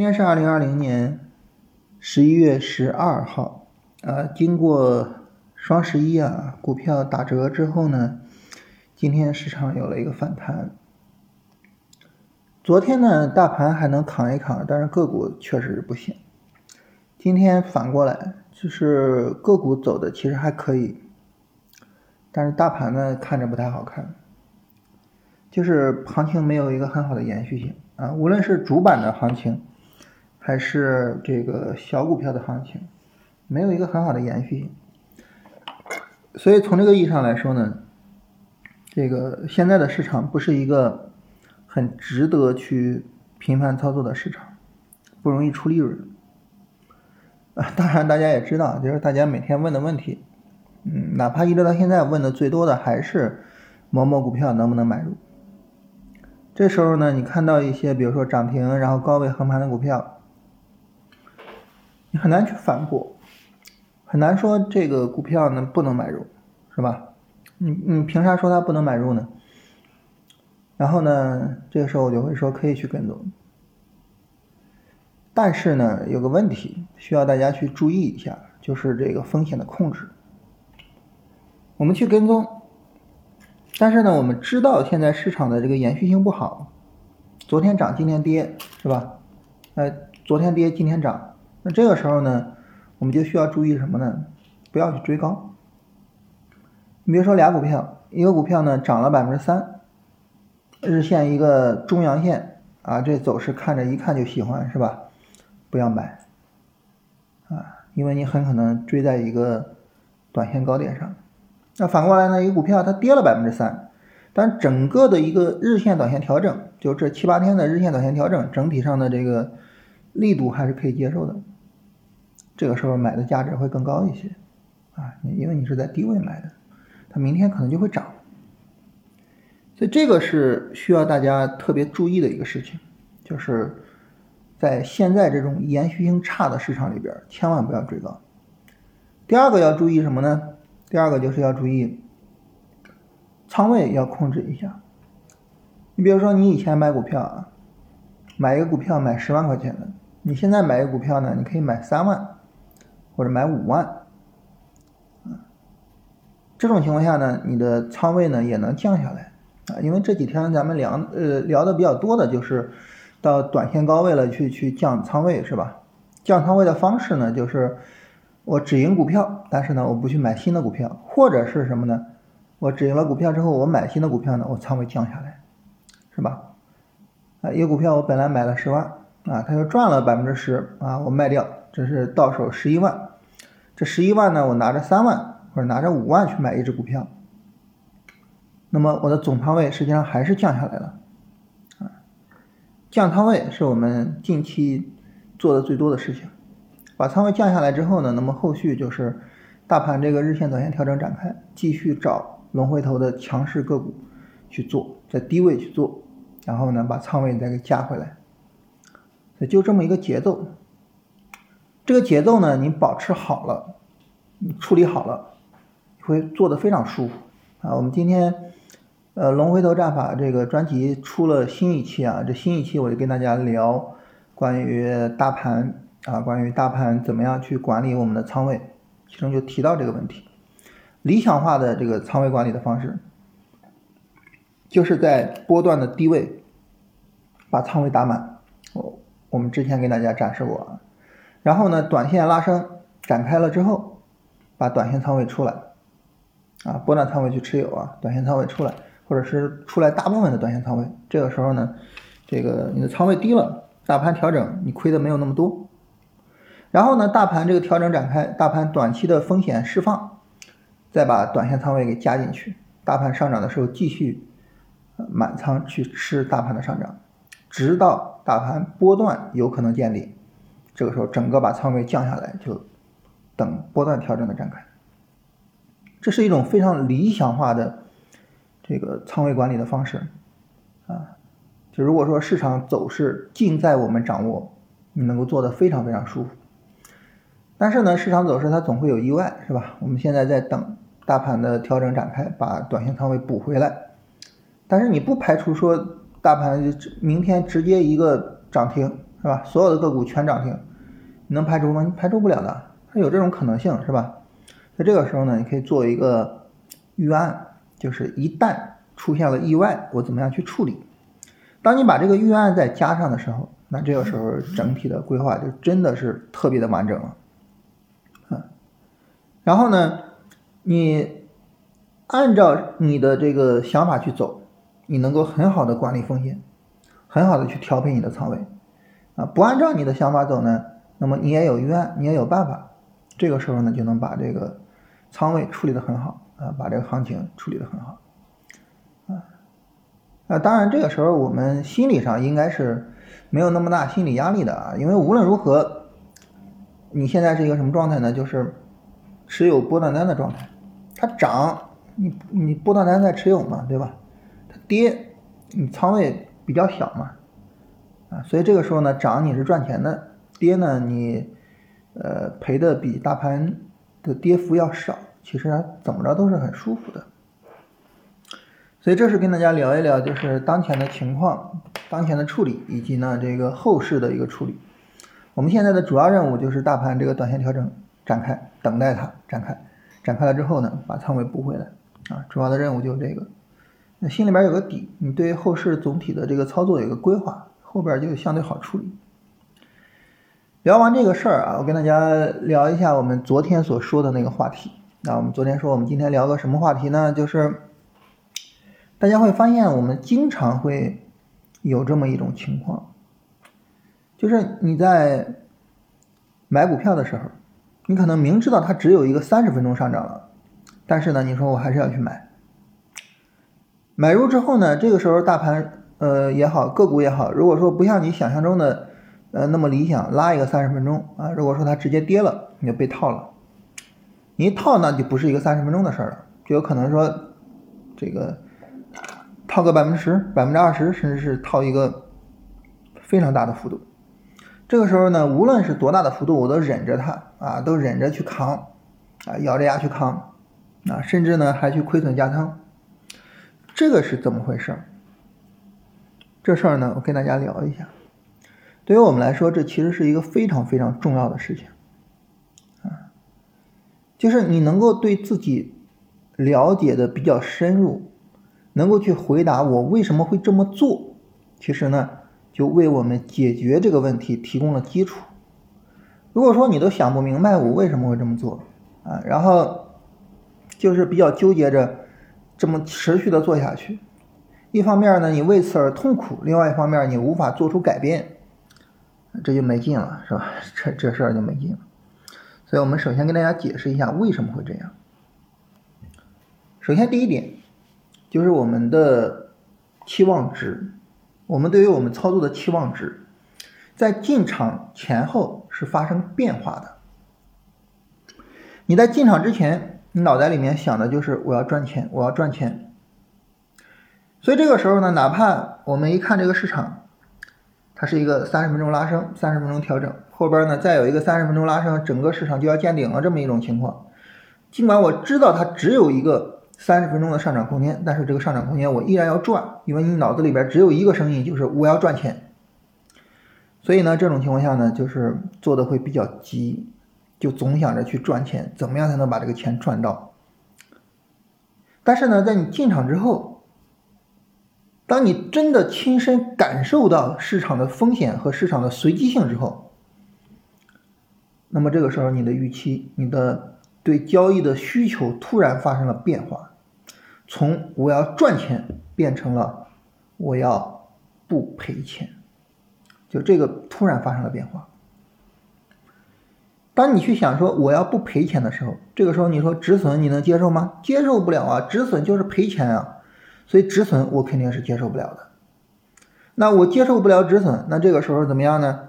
今天是二零二零年十一月十二号，呃，经过双十一啊，股票打折之后呢，今天市场有了一个反弹。昨天呢，大盘还能扛一扛，但是个股确实是不行。今天反过来，就是个股走的其实还可以，但是大盘呢看着不太好看，就是行情没有一个很好的延续性啊，无论是主板的行情。还是这个小股票的行情，没有一个很好的延续性，所以从这个意义上来说呢，这个现在的市场不是一个很值得去频繁操作的市场，不容易出利润。啊，当然大家也知道，就是大家每天问的问题，嗯，哪怕一直到现在问的最多的还是某某股票能不能买入。这时候呢，你看到一些比如说涨停然后高位横盘的股票。你很难去反驳，很难说这个股票呢不能买入，是吧？你你凭啥说它不能买入呢？然后呢，这个时候我就会说可以去跟踪，但是呢，有个问题需要大家去注意一下，就是这个风险的控制。我们去跟踪，但是呢，我们知道现在市场的这个延续性不好，昨天涨今天跌，是吧？呃，昨天跌今天涨。那这个时候呢，我们就需要注意什么呢？不要去追高。你比如说俩股票，一个股票呢涨了百分之三，日线一个中阳线啊，这走势看着一看就喜欢是吧？不要买啊，因为你很可能追在一个短线高点上。那反过来呢，一个股票它跌了百分之三，但整个的一个日线短线调整，就这七八天的日线短线调整，整体上的这个力度还是可以接受的。这个时候买的价值会更高一些，啊，因为你是在低位买的，它明天可能就会涨，所以这个是需要大家特别注意的一个事情，就是在现在这种延续性差的市场里边，千万不要追高。第二个要注意什么呢？第二个就是要注意仓位要控制一下。你比如说，你以前买股票啊，买一个股票买十万块钱的，你现在买一股票呢，你可以买三万。或者买五万，啊，这种情况下呢，你的仓位呢也能降下来啊，因为这几天咱们聊呃聊的比较多的就是到短线高位了去去降仓位是吧？降仓位的方式呢，就是我止盈股票，但是呢我不去买新的股票，或者是什么呢？我止盈了股票之后，我买新的股票呢，我仓位降下来，是吧？啊，一个股票我本来买了十万啊，他又赚了百分之十啊，我卖掉，这是到手十一万。这十一万呢，我拿着三万或者拿着五万去买一只股票，那么我的总仓位实际上还是降下来了，啊，降仓位是我们近期做的最多的事情。把仓位降下来之后呢，那么后续就是大盘这个日线、短线调整展开，继续找龙回头的强势个股去做，在低位去做，然后呢把仓位再给加回来，就这么一个节奏。这个节奏呢，你保持好了，你处理好了，会做的非常舒服啊。我们今天，呃，龙回头战法这个专辑出了新一期啊，这新一期我就跟大家聊关于大盘啊，关于大盘怎么样去管理我们的仓位，其中就提到这个问题。理想化的这个仓位管理的方式，就是在波段的低位把仓位打满。我我们之前给大家展示过啊。然后呢，短线拉升展开了之后，把短线仓位出来，啊，波段仓位去持有啊，短线仓位出来，或者是出来大部分的短线仓位。这个时候呢，这个你的仓位低了，大盘调整你亏的没有那么多。然后呢，大盘这个调整展开，大盘短期的风险释放，再把短线仓位给加进去，大盘上涨的时候继续满仓去吃大盘的上涨，直到大盘波段有可能见底。这个时候，整个把仓位降下来，就等波段调整的展开。这是一种非常理想化的这个仓位管理的方式啊。就如果说市场走势尽在我们掌握，你能够做得非常非常舒服。但是呢，市场走势它总会有意外，是吧？我们现在在等大盘的调整展开，把短线仓位补回来。但是你不排除说大盘明天直接一个涨停。是吧？所有的个股全涨停，你能排除吗？你排除不了的，它有这种可能性，是吧？在这个时候呢，你可以做一个预案，就是一旦出现了意外，我怎么样去处理？当你把这个预案再加上的时候，那这个时候整体的规划就真的是特别的完整了，嗯。然后呢，你按照你的这个想法去走，你能够很好的管理风险，很好的去调配你的仓位，啊，不按照你的想法走呢，那么你也有预案，你也有办法，这个时候呢，就能把这个仓位处理的很好，啊，把这个行情处理的很好啊。那当然，这个时候我们心理上应该是没有那么大心理压力的啊，因为无论如何，你现在是一个什么状态呢？就是持有波段单的状态。它涨，你你波段单在持有嘛，对吧？跌，你仓位比较小嘛，啊，所以这个时候呢，涨你是赚钱的，跌呢你呃赔的比大盘的跌幅要少，其实怎么着都是很舒服的。所以这是跟大家聊一聊，就是当前的情况、当前的处理，以及呢这个后市的一个处理。我们现在的主要任务就是大盘这个短线调整展开，等待它展开，展开了之后呢，把仓位补回来啊。主要的任务就是这个。那心里边有个底，你对后市总体的这个操作有个规划，后边就相对好处理。聊完这个事儿啊，我跟大家聊一下我们昨天所说的那个话题。那我们昨天说，我们今天聊个什么话题呢？就是。大家会发现，我们经常会有这么一种情况，就是你在买股票的时候，你可能明知道它只有一个三十分钟上涨了，但是呢，你说我还是要去买。买入之后呢，这个时候大盘呃也好，个股也好，如果说不像你想象中的呃那么理想，拉一个三十分钟啊，如果说它直接跌了，你就被套了。你一套那就不是一个三十分钟的事儿了，就有可能说这个。套个百分之十、百分之二十，甚至是套一个非常大的幅度。这个时候呢，无论是多大的幅度，我都忍着它啊，都忍着去扛啊，咬着牙去扛啊，甚至呢还去亏损加仓。这个是怎么回事？这事儿呢，我跟大家聊一下。对于我们来说，这其实是一个非常非常重要的事情啊，就是你能够对自己了解的比较深入。能够去回答我为什么会这么做，其实呢，就为我们解决这个问题提供了基础。如果说你都想不明白我为什么会这么做啊，然后就是比较纠结着这么持续的做下去，一方面呢你为此而痛苦，另外一方面你无法做出改变，这就没劲了，是吧？这这事儿就没劲了。所以我们首先跟大家解释一下为什么会这样。首先第一点。就是我们的期望值，我们对于我们操作的期望值，在进场前后是发生变化的。你在进场之前，你脑袋里面想的就是我要赚钱，我要赚钱。所以这个时候呢，哪怕我们一看这个市场，它是一个三十分钟拉升，三十分钟调整，后边呢再有一个三十分钟拉升，整个市场就要见顶了这么一种情况，尽管我知道它只有一个。三十分钟的上涨空间，但是这个上涨空间我依然要赚，因为你脑子里边只有一个声音，就是我要赚钱。所以呢，这种情况下呢，就是做的会比较急，就总想着去赚钱，怎么样才能把这个钱赚到？但是呢，在你进场之后，当你真的亲身感受到市场的风险和市场的随机性之后，那么这个时候你的预期，你的对交易的需求突然发生了变化。从我要赚钱变成了我要不赔钱，就这个突然发生了变化。当你去想说我要不赔钱的时候，这个时候你说止损你能接受吗？接受不了啊，止损就是赔钱啊，所以止损我肯定是接受不了的。那我接受不了止损，那这个时候怎么样呢？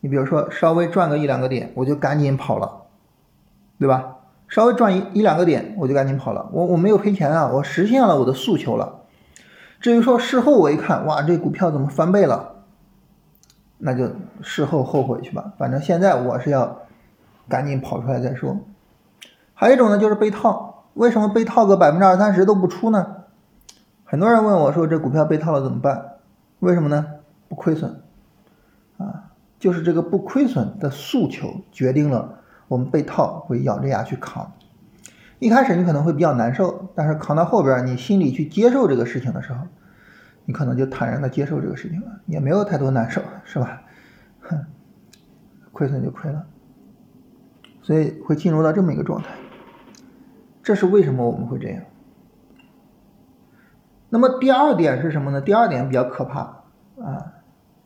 你比如说稍微赚个一两个点，我就赶紧跑了，对吧？稍微赚一一两个点，我就赶紧跑了。我我没有赔钱啊，我实现了我的诉求了。至于说事后我一看，哇，这股票怎么翻倍了？那就事后后悔去吧。反正现在我是要赶紧跑出来再说。还有一种呢，就是被套。为什么被套个百分之二三十都不出呢？很多人问我说，这股票被套了怎么办？为什么呢？不亏损啊。就是这个不亏损的诉求决定了我们被套会咬着牙去扛。一开始你可能会比较难受，但是扛到后边，你心里去接受这个事情的时候，你可能就坦然的接受这个事情了，也没有太多难受，是吧？哼，亏损就亏了，所以会进入到这么一个状态。这是为什么我们会这样？那么第二点是什么呢？第二点比较可怕啊，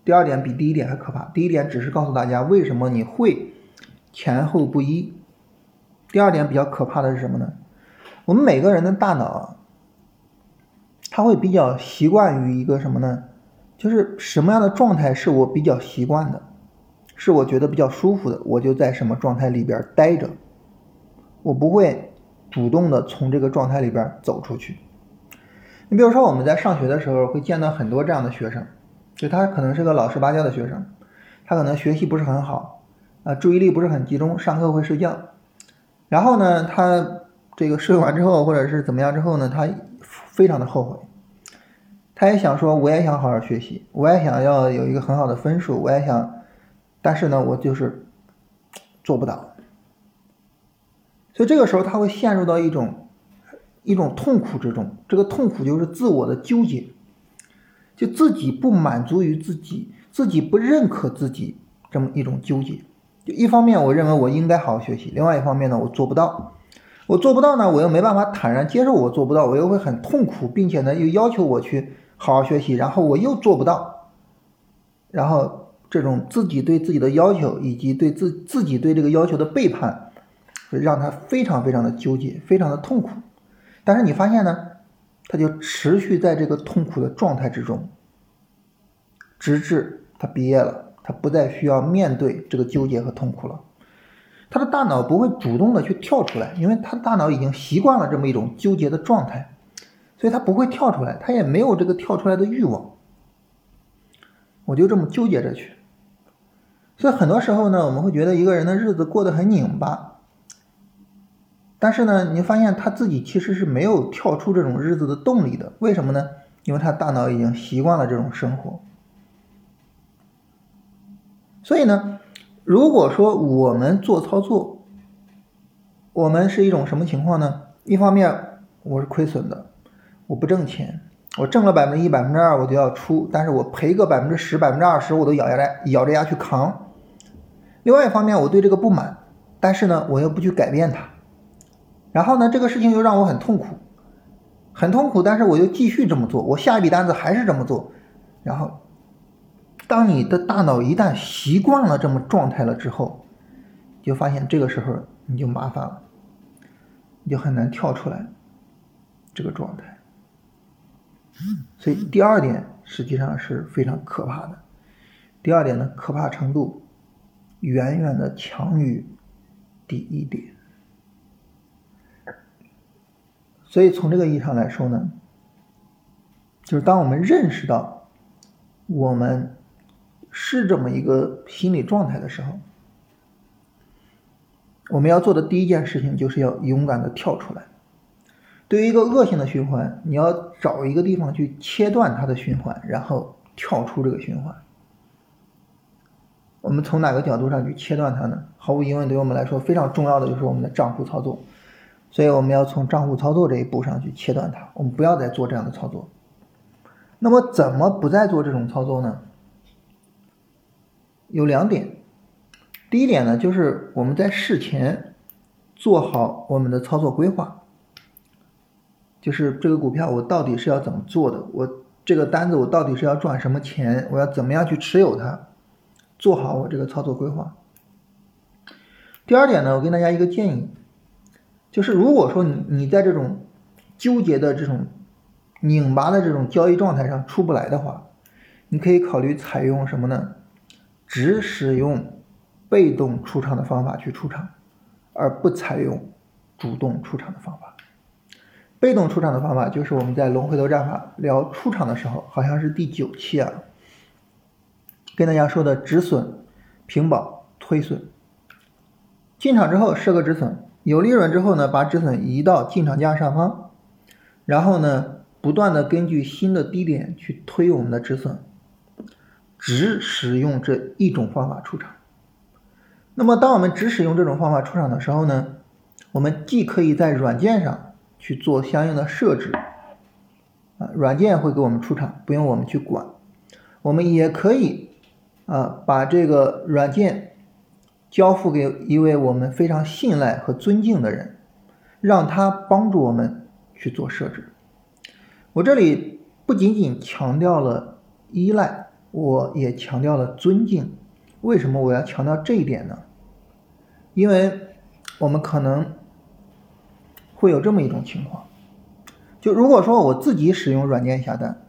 第二点比第一点还可怕。第一点只是告诉大家为什么你会前后不一。第二点比较可怕的是什么呢？我们每个人的大脑，他会比较习惯于一个什么呢？就是什么样的状态是我比较习惯的，是我觉得比较舒服的，我就在什么状态里边待着，我不会主动的从这个状态里边走出去。你比如说我们在上学的时候会见到很多这样的学生，就他可能是个老实巴交的学生，他可能学习不是很好啊，注意力不是很集中，上课会睡觉。然后呢，他这个睡完之后，或者是怎么样之后呢，他非常的后悔。他也想说，我也想好好学习，我也想要有一个很好的分数，我也想，但是呢，我就是做不到。所以这个时候他会陷入到一种一种痛苦之中，这个痛苦就是自我的纠结，就自己不满足于自己，自己不认可自己这么一种纠结。就一方面，我认为我应该好好学习；另外一方面呢，我做不到。我做不到呢，我又没办法坦然接受我做不到，我又会很痛苦，并且呢，又要求我去好好学习，然后我又做不到。然后这种自己对自己的要求，以及对自自己对这个要求的背叛，会让他非常非常的纠结，非常的痛苦。但是你发现呢，他就持续在这个痛苦的状态之中，直至他毕业了。他不再需要面对这个纠结和痛苦了，他的大脑不会主动的去跳出来，因为他大脑已经习惯了这么一种纠结的状态，所以他不会跳出来，他也没有这个跳出来的欲望。我就这么纠结着去，所以很多时候呢，我们会觉得一个人的日子过得很拧巴，但是呢，你发现他自己其实是没有跳出这种日子的动力的，为什么呢？因为他大脑已经习惯了这种生活。所以呢，如果说我们做操作，我们是一种什么情况呢？一方面我是亏损的，我不挣钱，我挣了百分之一、百分之二我就要出，但是我赔个百分之十、百分之二十我都咬牙来咬着牙去扛。另外一方面我对这个不满，但是呢我又不去改变它，然后呢这个事情又让我很痛苦，很痛苦，但是我又继续这么做，我下一笔单子还是这么做，然后。当你的大脑一旦习惯了这么状态了之后，就发现这个时候你就麻烦了，你就很难跳出来这个状态。所以第二点实际上是非常可怕的。第二点呢，可怕程度远远的强于第一点。所以从这个意义上来说呢，就是当我们认识到我们。是这么一个心理状态的时候，我们要做的第一件事情就是要勇敢的跳出来。对于一个恶性的循环，你要找一个地方去切断它的循环，然后跳出这个循环。我们从哪个角度上去切断它呢？毫无疑问，对于我们来说非常重要的就是我们的账户操作。所以我们要从账户操作这一步上去切断它，我们不要再做这样的操作。那么，怎么不再做这种操作呢？有两点，第一点呢，就是我们在事前做好我们的操作规划，就是这个股票我到底是要怎么做的，我这个单子我到底是要赚什么钱，我要怎么样去持有它，做好我这个操作规划。第二点呢，我给大家一个建议，就是如果说你你在这种纠结的这种拧巴的这种交易状态上出不来的话，你可以考虑采用什么呢？只使用被动出场的方法去出场，而不采用主动出场的方法。被动出场的方法就是我们在龙回头战法聊出场的时候，好像是第九期啊，跟大家说的止损、平保、推损。进场之后设个止损，有利润之后呢，把止损移到进场价上方，然后呢，不断的根据新的低点去推我们的止损。只使用这一种方法出场。那么，当我们只使用这种方法出场的时候呢，我们既可以在软件上去做相应的设置，啊，软件会给我们出场，不用我们去管。我们也可以啊，把这个软件交付给一位我们非常信赖和尊敬的人，让他帮助我们去做设置。我这里不仅仅强调了依赖，我也强调了尊敬。为什么我要强调这一点呢？因为我们可能会有这么一种情况，就如果说我自己使用软件下单，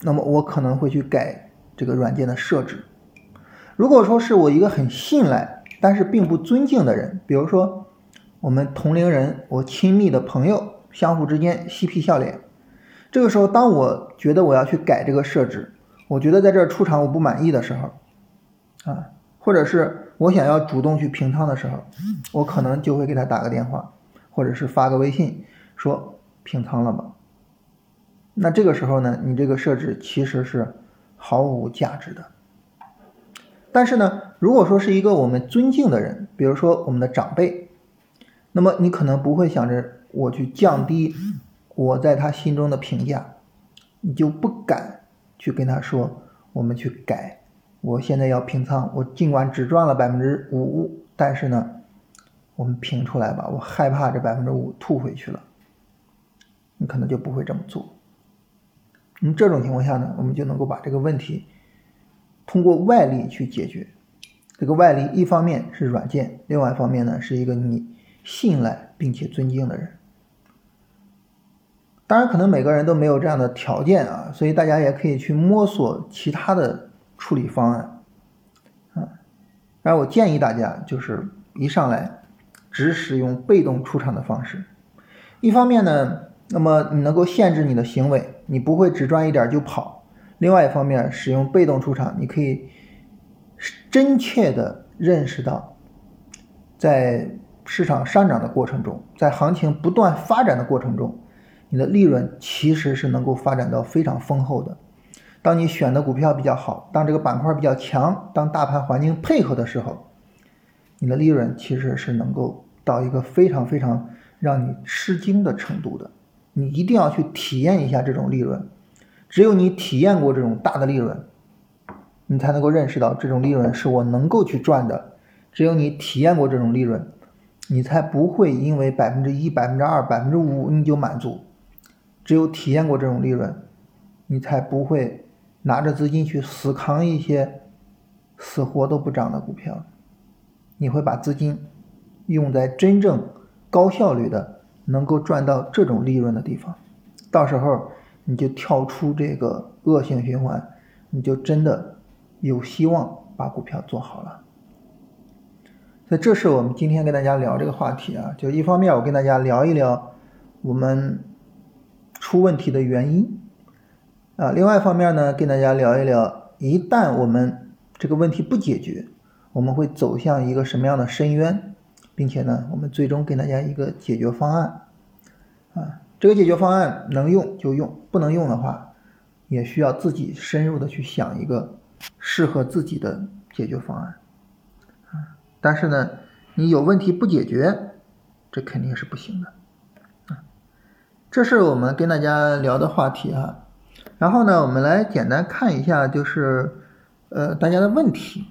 那么我可能会去改这个软件的设置。如果说是我一个很信赖但是并不尊敬的人，比如说我们同龄人、我亲密的朋友，相互之间嬉皮笑脸。这个时候，当我觉得我要去改这个设置，我觉得在这出厂我不满意的时候，啊，或者是我想要主动去平仓的时候，我可能就会给他打个电话，或者是发个微信说平仓了吧。那这个时候呢，你这个设置其实是毫无价值的。但是呢，如果说是一个我们尊敬的人，比如说我们的长辈，那么你可能不会想着我去降低。我在他心中的评价，你就不敢去跟他说，我们去改。我现在要平仓，我尽管只赚了百分之五，但是呢，我们平出来吧。我害怕这百分之五吐回去了，你可能就不会这么做。那么这种情况下呢，我们就能够把这个问题通过外力去解决。这个外力一方面是软件，另外一方面呢是一个你信赖并且尊敬的人。当然，可能每个人都没有这样的条件啊，所以大家也可以去摸索其他的处理方案，啊，而我建议大家就是一上来只使用被动出场的方式，一方面呢，那么你能够限制你的行为，你不会只赚一点就跑；另外一方面，使用被动出场，你可以真切的认识到，在市场上涨的过程中，在行情不断发展的过程中。你的利润其实是能够发展到非常丰厚的。当你选的股票比较好，当这个板块比较强，当大盘环境配合的时候，你的利润其实是能够到一个非常非常让你吃惊的程度的。你一定要去体验一下这种利润，只有你体验过这种大的利润，你才能够认识到这种利润是我能够去赚的。只有你体验过这种利润，你才不会因为百分之一、百分之二、百分之五你就满足。只有体验过这种利润，你才不会拿着资金去死扛一些死活都不涨的股票。你会把资金用在真正高效率的、能够赚到这种利润的地方。到时候你就跳出这个恶性循环，你就真的有希望把股票做好了。所以，这是我们今天跟大家聊这个话题啊。就一方面，我跟大家聊一聊我们。出问题的原因啊，另外一方面呢，跟大家聊一聊，一旦我们这个问题不解决，我们会走向一个什么样的深渊，并且呢，我们最终给大家一个解决方案。啊，这个解决方案能用就用，不能用的话，也需要自己深入的去想一个适合自己的解决方案。啊，但是呢，你有问题不解决，这肯定是不行的。啊这是我们跟大家聊的话题啊，然后呢，我们来简单看一下，就是呃大家的问题。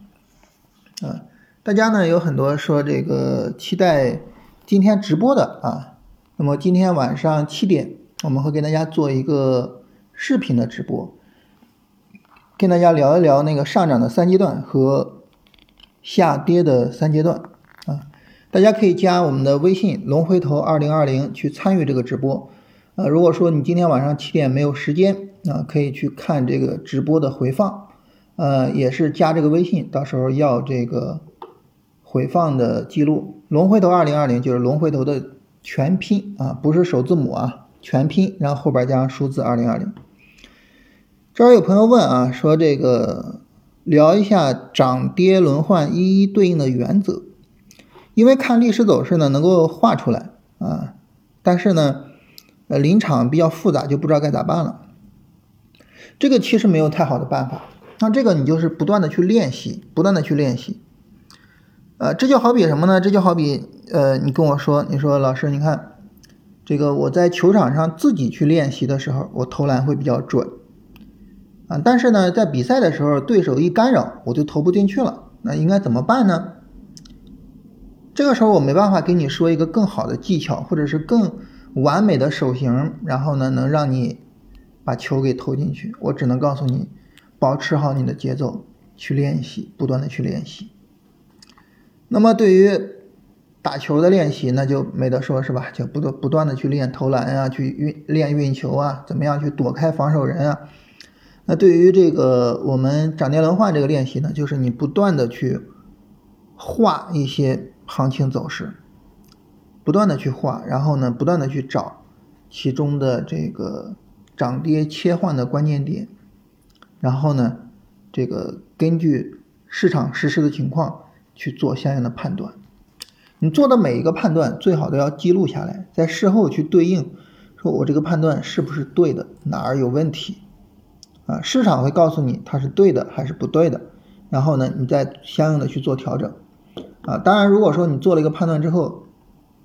啊，大家呢有很多说这个期待今天直播的啊，那么今天晚上七点我们会给大家做一个视频的直播，跟大家聊一聊那个上涨的三阶段和下跌的三阶段啊，大家可以加我们的微信龙回头二零二零去参与这个直播。呃，如果说你今天晚上七点没有时间啊，可以去看这个直播的回放，呃，也是加这个微信，到时候要这个回放的记录。龙回头二零二零就是龙回头的全拼啊，不是首字母啊，全拼，然后后边加上数字二零二零。这儿有朋友问啊，说这个聊一下涨跌轮换一一对应的原则，因为看历史走势呢能够画出来啊，但是呢。呃，临场比较复杂，就不知道该咋办了。这个其实没有太好的办法那这个你就是不断的去练习，不断的去练习。呃，这就好比什么呢？这就好比呃，你跟我说，你说老师，你看这个我在球场上自己去练习的时候，我投篮会比较准啊，但是呢，在比赛的时候，对手一干扰，我就投不进去了。那应该怎么办呢？这个时候我没办法给你说一个更好的技巧，或者是更完美的手型，然后呢，能让你把球给投进去。我只能告诉你，保持好你的节奏，去练习，不断的去练习。那么对于打球的练习，那就没得说，是吧？就不断不断的去练投篮啊，去运练运球啊，怎么样去躲开防守人啊？那对于这个我们涨跌轮换这个练习呢，就是你不断的去画一些行情走势，不断的去画，然后呢，不断的去找其中的这个涨跌切换的关键点，然后呢，这个根据市场实时的情况。去做相应的判断，你做的每一个判断最好都要记录下来，在事后去对应，说我这个判断是不是对的，哪儿有问题啊？市场会告诉你它是对的还是不对的，然后呢，你再相应的去做调整啊。当然，如果说你做了一个判断之后，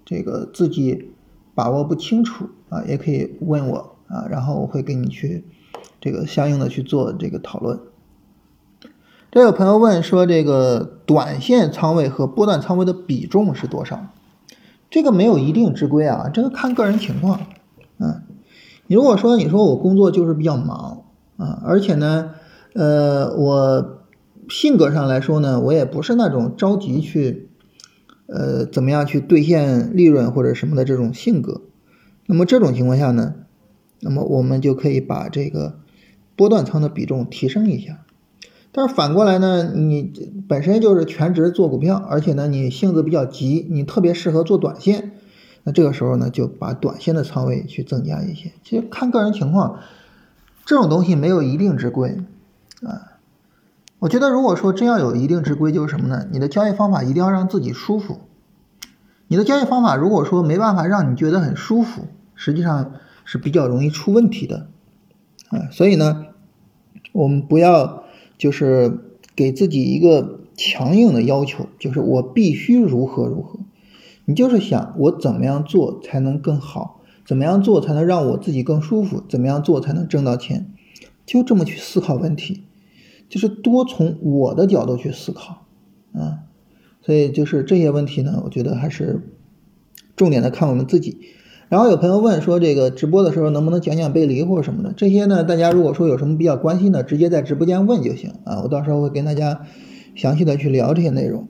这个自己把握不清楚啊，也可以问我啊，然后我会给你去这个相应的去做这个讨论。这有朋友问说，这个短线仓位和波段仓位的比重是多少？这个没有一定之规啊，这个看个人情况。嗯，如果说你说我工作就是比较忙啊，而且呢，呃，我性格上来说呢，我也不是那种着急去，呃，怎么样去兑现利润或者什么的这种性格。那么这种情况下呢，那么我们就可以把这个波段仓的比重提升一下。但是反过来呢，你本身就是全职做股票，而且呢，你性子比较急，你特别适合做短线，那这个时候呢，就把短线的仓位去增加一些。其实看个人情况，这种东西没有一定之规啊。我觉得如果说真要有一定之规，就是什么呢？你的交易方法一定要让自己舒服。你的交易方法如果说没办法让你觉得很舒服，实际上是比较容易出问题的啊。所以呢，我们不要。就是给自己一个强硬的要求，就是我必须如何如何。你就是想我怎么样做才能更好，怎么样做才能让我自己更舒服，怎么样做才能挣到钱，就这么去思考问题，就是多从我的角度去思考啊。所以就是这些问题呢，我觉得还是重点的看我们自己。然后有朋友问说，这个直播的时候能不能讲讲背离或者什么的？这些呢，大家如果说有什么比较关心的，直接在直播间问就行啊，我到时候会跟大家详细的去聊这些内容。